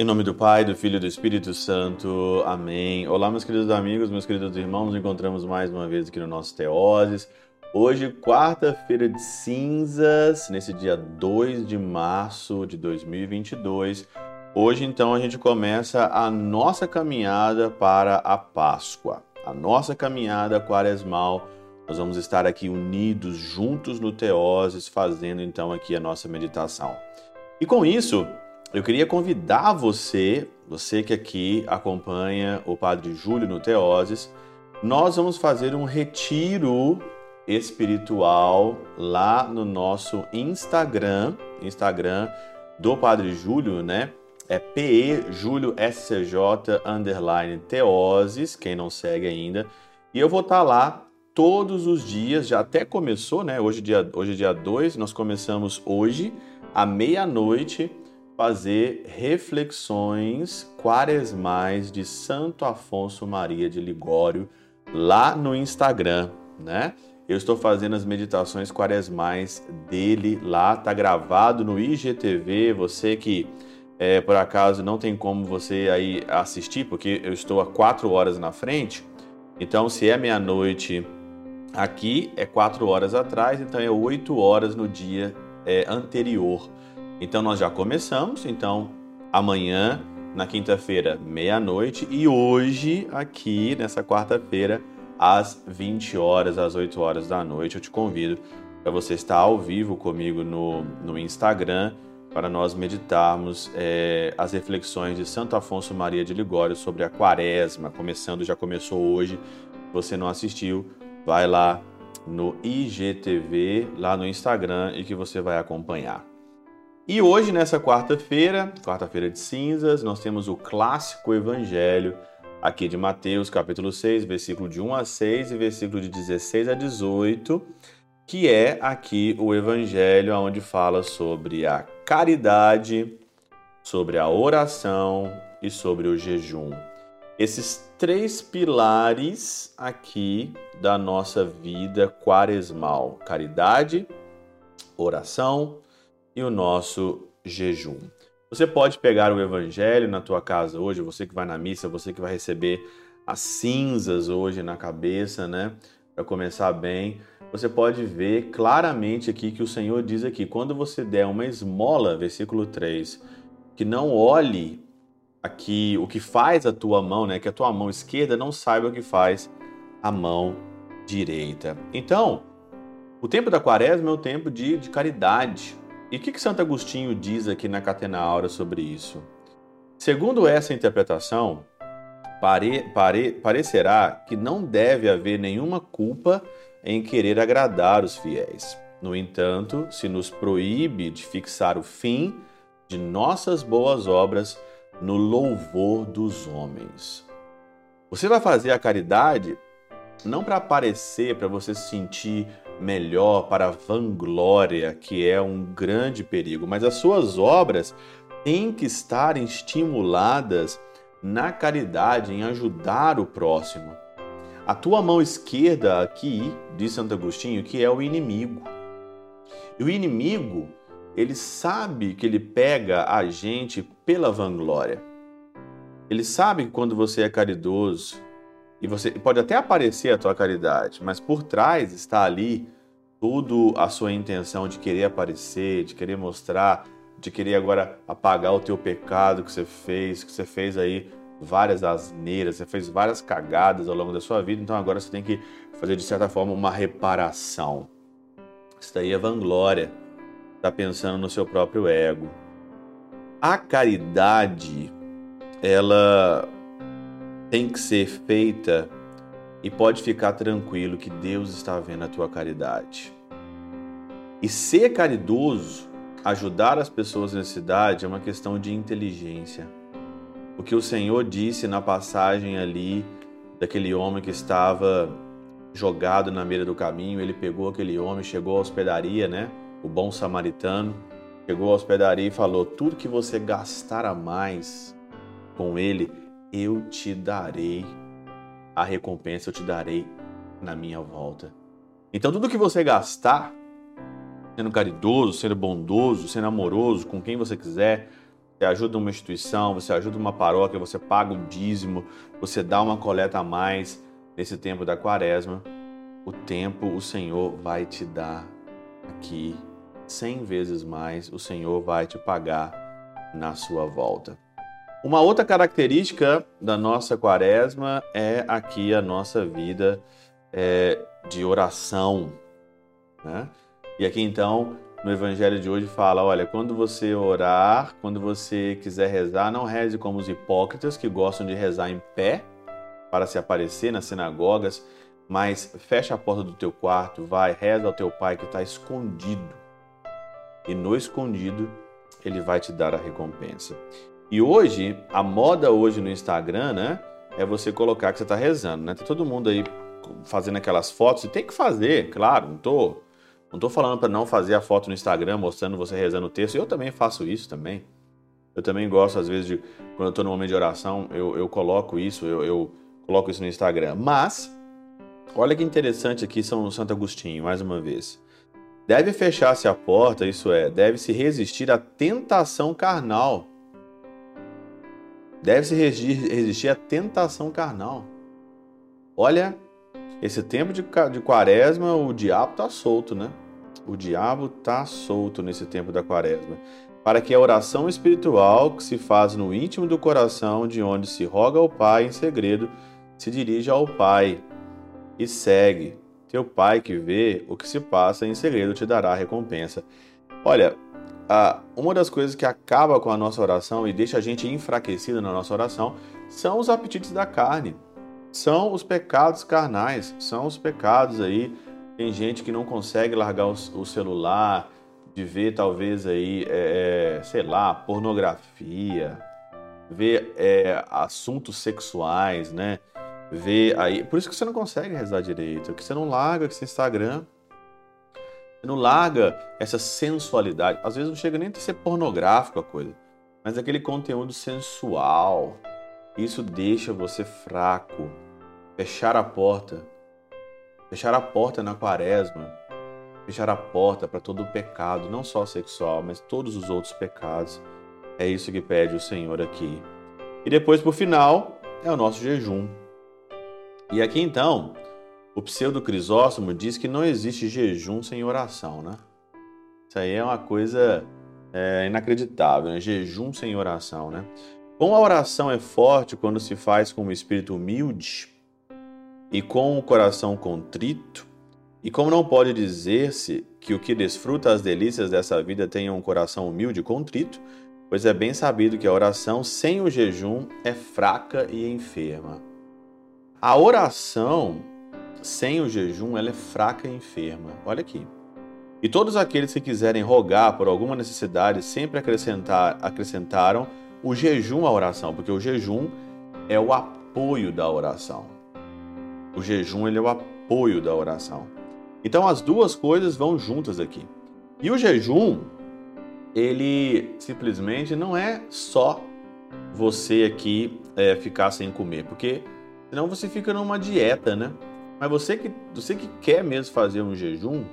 Em nome do Pai, do Filho e do Espírito Santo. Amém. Olá, meus queridos amigos, meus queridos irmãos. Nos encontramos mais uma vez aqui no nosso Teoses. Hoje, quarta-feira de cinzas, nesse dia 2 de março de 2022. Hoje, então, a gente começa a nossa caminhada para a Páscoa. A nossa caminhada quaresmal. Nós vamos estar aqui unidos, juntos no Teoses, fazendo então aqui a nossa meditação. E com isso, eu queria convidar você, você que aqui acompanha o Padre Júlio no Teoses, nós vamos fazer um retiro espiritual lá no nosso Instagram, Instagram do Padre Júlio, né? É PE Júlio SCJ underline Teoses, quem não segue ainda. E eu vou estar tá lá todos os dias, já até começou, né? Hoje dia hoje é dia 2, nós começamos hoje à meia-noite fazer reflexões quaresmais de Santo Afonso Maria de Ligório lá no Instagram, né? Eu estou fazendo as meditações quaresmais dele lá, tá gravado no IGTV. Você que é, por acaso não tem como você aí assistir, porque eu estou a quatro horas na frente. Então, se é meia-noite aqui, é quatro horas atrás, então é oito horas no dia é, anterior. Então nós já começamos, então amanhã, na quinta-feira, meia-noite, e hoje, aqui nessa quarta-feira, às 20 horas, às 8 horas da noite, eu te convido para você estar ao vivo comigo no, no Instagram para nós meditarmos é, as reflexões de Santo Afonso Maria de Ligório sobre a quaresma, começando, já começou hoje. Você não assistiu, vai lá no IGTV, lá no Instagram, e que você vai acompanhar. E hoje, nessa quarta-feira, quarta-feira de cinzas, nós temos o clássico evangelho aqui de Mateus, capítulo 6, versículo de 1 a 6 e versículo de 16 a 18, que é aqui o evangelho onde fala sobre a caridade, sobre a oração e sobre o jejum. Esses três pilares aqui da nossa vida quaresmal: caridade, oração e o nosso jejum. Você pode pegar o evangelho na tua casa hoje, você que vai na missa, você que vai receber as cinzas hoje na cabeça, né? Para começar bem, você pode ver claramente aqui que o Senhor diz aqui: quando você der uma esmola, versículo 3, que não olhe aqui o que faz a tua mão, né? Que a tua mão esquerda não saiba o que faz a mão direita. Então, o tempo da quaresma é o tempo de, de caridade, e o que, que Santo Agostinho diz aqui na Catena Aura sobre isso? Segundo essa interpretação, pare, pare, parecerá que não deve haver nenhuma culpa em querer agradar os fiéis. No entanto, se nos proíbe de fixar o fim de nossas boas obras no louvor dos homens. Você vai fazer a caridade não para aparecer, para você se sentir melhor, para a vanglória, que é um grande perigo, mas as suas obras têm que estar estimuladas na caridade, em ajudar o próximo. A tua mão esquerda aqui, diz Santo Agostinho, que é o inimigo. E o inimigo, ele sabe que ele pega a gente pela vanglória. Ele sabe que quando você é caridoso, e você pode até aparecer a tua caridade, mas por trás está ali tudo a sua intenção de querer aparecer, de querer mostrar, de querer agora apagar o teu pecado que você fez, que você fez aí várias asneiras, você fez várias cagadas ao longo da sua vida, então agora você tem que fazer de certa forma uma reparação. Isso daí é vanglória, está pensando no seu próprio ego. A caridade, ela tem que ser feita e pode ficar tranquilo que Deus está vendo a tua caridade. E ser caridoso, ajudar as pessoas na cidade é uma questão de inteligência. O que o Senhor disse na passagem ali daquele homem que estava jogado na beira do caminho, ele pegou aquele homem, chegou à hospedaria, né? O bom samaritano chegou à hospedaria e falou: Tudo que você gastar a mais com ele, eu te darei a recompensa, eu te darei na minha volta. Então, tudo que você gastar, sendo caridoso, sendo bondoso, sendo amoroso com quem você quiser, você ajuda uma instituição, você ajuda uma paróquia, você paga um dízimo, você dá uma coleta a mais nesse tempo da quaresma, o tempo o Senhor vai te dar aqui cem vezes mais, o Senhor vai te pagar na sua volta. Uma outra característica da nossa quaresma é aqui a nossa vida é, de oração. Né? E aqui então, no Evangelho de hoje, fala: olha, quando você orar, quando você quiser rezar, não reze como os hipócritas que gostam de rezar em pé para se aparecer nas sinagogas, mas fecha a porta do teu quarto, vai, reza ao teu pai que está escondido. E no escondido, ele vai te dar a recompensa. E hoje, a moda hoje no Instagram, né, é você colocar que você está rezando, né? Tá todo mundo aí fazendo aquelas fotos, e tem que fazer, claro, não tô, não tô falando para não fazer a foto no Instagram mostrando você rezando o texto, eu também faço isso também. Eu também gosto, às vezes, de quando eu estou no momento de oração, eu, eu coloco isso, eu, eu, coloco isso no Instagram. Mas, olha que interessante aqui São Santo Agostinho, mais uma vez. Deve fechar-se a porta, isso é, deve se resistir à tentação carnal deve-se resistir à tentação carnal. Olha, esse tempo de, de quaresma, o diabo está solto, né? O diabo está solto nesse tempo da quaresma. Para que a oração espiritual que se faz no íntimo do coração, de onde se roga ao Pai em segredo, se dirija ao Pai e segue. Teu Pai que vê o que se passa em segredo te dará recompensa. Olha, uma das coisas que acaba com a nossa oração e deixa a gente enfraquecido na nossa oração são os apetites da carne, são os pecados carnais, são os pecados aí. Tem gente que não consegue largar o, o celular, de ver talvez aí, é, é sei lá, pornografia, ver é, assuntos sexuais, né? Ver aí, por isso que você não consegue rezar direito, porque você não larga esse Instagram você não larga essa sensualidade. Às vezes não chega nem a ser pornográfico a coisa, mas aquele conteúdo sensual. Isso deixa você fraco. Fechar a porta. Fechar a porta na quaresma. Fechar a porta para todo o pecado, não só sexual, mas todos os outros pecados. É isso que pede o Senhor aqui. E depois, por final, é o nosso jejum. E aqui então, o pseudo Crisóstomo diz que não existe jejum sem oração, né? Isso aí é uma coisa é, inacreditável, né? Jejum sem oração, né? Como a oração é forte quando se faz com um espírito humilde e com o coração contrito, e como não pode dizer-se que o que desfruta as delícias dessa vida tenha um coração humilde e contrito, pois é bem sabido que a oração sem o jejum é fraca e enferma. A oração sem o jejum, ela é fraca e enferma. Olha aqui. E todos aqueles que quiserem rogar por alguma necessidade sempre acrescentar, acrescentaram o jejum à oração, porque o jejum é o apoio da oração. O jejum ele é o apoio da oração. Então as duas coisas vão juntas aqui. E o jejum, ele simplesmente não é só você aqui é, ficar sem comer, porque senão você fica numa dieta, né? Mas você que, você que quer mesmo fazer um jejum,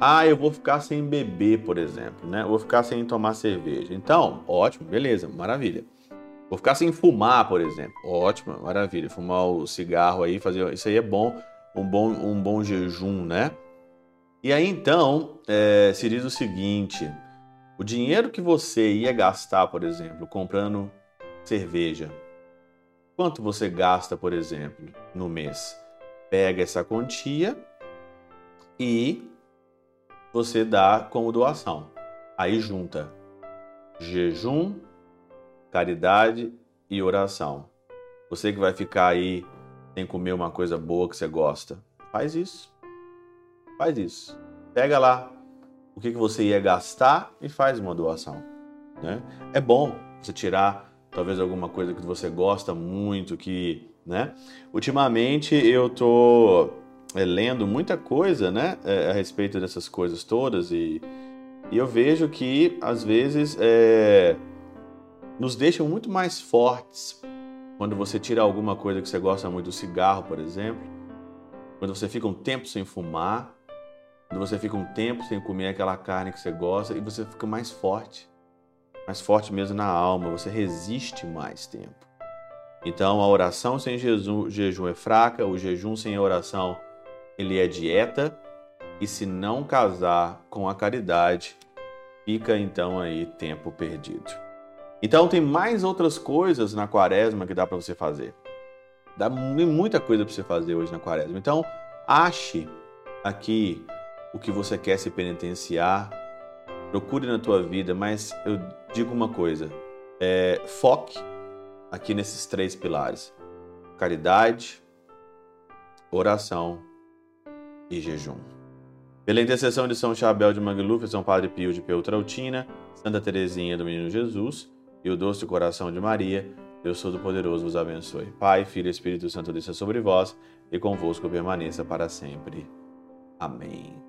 ah, eu vou ficar sem beber, por exemplo, né? vou ficar sem tomar cerveja. Então, ótimo, beleza, maravilha. Vou ficar sem fumar, por exemplo. Ótimo, maravilha. Fumar o cigarro aí, fazer isso aí é bom, um bom, um bom jejum, né? E aí então é, se diz o seguinte: o dinheiro que você ia gastar, por exemplo, comprando cerveja, quanto você gasta, por exemplo, no mês? pega essa quantia e você dá como doação. Aí junta jejum, caridade e oração. Você que vai ficar aí sem comer uma coisa boa que você gosta, faz isso. Faz isso. Pega lá o que, que você ia gastar e faz uma doação. Né? É bom você tirar talvez alguma coisa que você gosta muito, que né? Ultimamente eu tô é, lendo muita coisa, né, é, a respeito dessas coisas todas e, e eu vejo que às vezes é, nos deixam muito mais fortes quando você tira alguma coisa que você gosta muito, do cigarro, por exemplo. quando você fica um tempo sem fumar, quando você fica um tempo sem comer aquela carne que você gosta e você fica mais forte, mais forte mesmo na alma, você resiste mais tempo. Então, a oração sem jejum é fraca, o jejum sem oração ele é dieta, e se não casar com a caridade, fica então aí tempo perdido. Então tem mais outras coisas na quaresma que dá para você fazer. Dá muita coisa para você fazer hoje na quaresma. Então, ache aqui o que você quer se penitenciar, procure na tua vida, mas eu digo uma coisa: é, foque aqui nesses três pilares: caridade, oração e jejum. Pela intercessão de São Chabel de Mangluf, São Padre Pio de Peutrautina, Santa Teresinha do Menino Jesus e o doce coração de Maria, Deus Todo-Poderoso vos abençoe. Pai, Filho e Espírito Santo desça sobre vós e convosco permaneça para sempre. Amém.